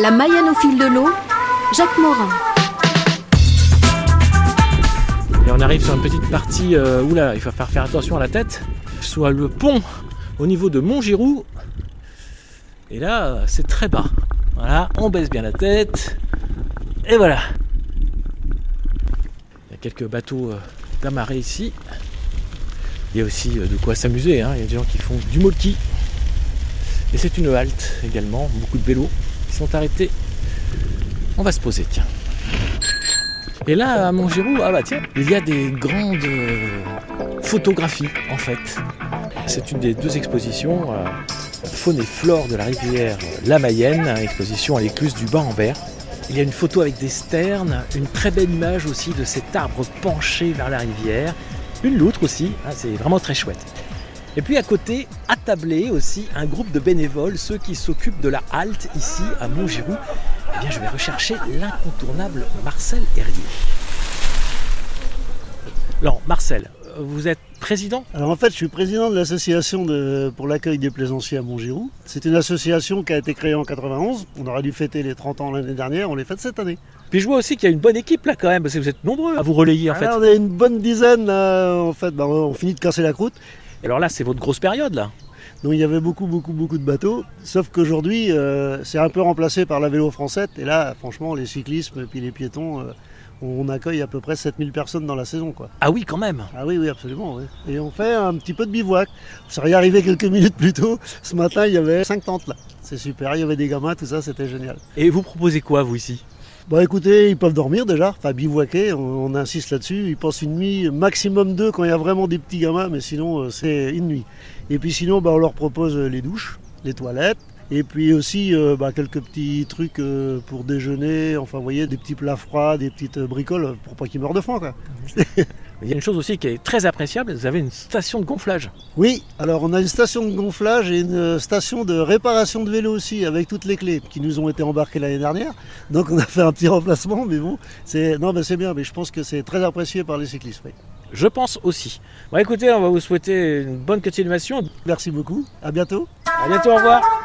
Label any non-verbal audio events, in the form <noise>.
La Mayenne au fil de l'eau, Jacques Morin. Et on arrive sur une petite partie euh, où là, il falloir faire attention à la tête. Soit le pont au niveau de Montgiroux. Et là, c'est très bas. Voilà, on baisse bien la tête. Et voilà. Il y a quelques bateaux euh, d'amarrés ici. Il y a aussi euh, de quoi s'amuser. hein. Il y a des gens qui font du molki. Et c'est une halte également. Beaucoup de vélos sont. On va se poser, tiens. Et là, à Montgiroux, ah bah tiens, il y a des grandes euh, photographies en fait. C'est une des deux expositions, euh, faune et flore de la rivière La Mayenne, exposition à l'écluse du Bas-en-Berre. Il y a une photo avec des sternes, une très belle image aussi de cet arbre penché vers la rivière, une loutre aussi, hein, c'est vraiment très chouette. Et puis à côté, attablé aussi, un groupe de bénévoles, ceux qui s'occupent de la halte ici à Montgiroux. Eh bien, je vais rechercher l'incontournable Marcel Herrier. Alors, Marcel, vous êtes président? Alors en fait, je suis président de l'association pour l'accueil des plaisanciers à Montgiroux. C'est une association qui a été créée en 91. On aurait dû fêter les 30 ans l'année dernière, on les fête cette année. Puis je vois aussi qu'il y a une bonne équipe là quand même, parce que vous êtes nombreux à vous relayer en fait. Alors, on est une bonne dizaine, là, en fait, bah, on finit de casser la croûte. Alors là, c'est votre grosse période là. Donc il y avait beaucoup, beaucoup, beaucoup de bateaux. Sauf qu'aujourd'hui, euh, c'est un peu remplacé par la vélo française. Et là, franchement, les cyclismes et puis les piétons, euh, on accueille à peu près 7000 personnes dans la saison. Quoi. Ah oui, quand même. Ah oui, oui, absolument. oui. Et on fait un petit peu de bivouac. On serait arrivé quelques minutes plus tôt. Ce matin, il y avait 5 tentes là. C'est super, il y avait des gamins, tout ça, c'était génial. Et vous proposez quoi vous ici? Bon, écoutez, ils peuvent dormir déjà, enfin bivouaquer, on, on insiste là-dessus. Ils passent une nuit, maximum deux quand il y a vraiment des petits gamins, mais sinon, euh, c'est une nuit. Et puis sinon, bah, on leur propose euh, les douches, les toilettes, et puis aussi euh, bah, quelques petits trucs euh, pour déjeuner, enfin, vous voyez, des petits plats froids, des petites bricoles pour pas qu'ils meurent de faim, quoi. <laughs> Il y a une chose aussi qui est très appréciable, vous avez une station de gonflage. Oui, alors on a une station de gonflage et une station de réparation de vélo aussi, avec toutes les clés qui nous ont été embarquées l'année dernière. Donc on a fait un petit remplacement, mais bon, c'est non, c'est bien, mais je pense que c'est très apprécié par les cyclistes. oui. Je pense aussi. Bon écoutez, on va vous souhaiter une bonne continuation. Merci beaucoup, à bientôt. À bientôt, au revoir.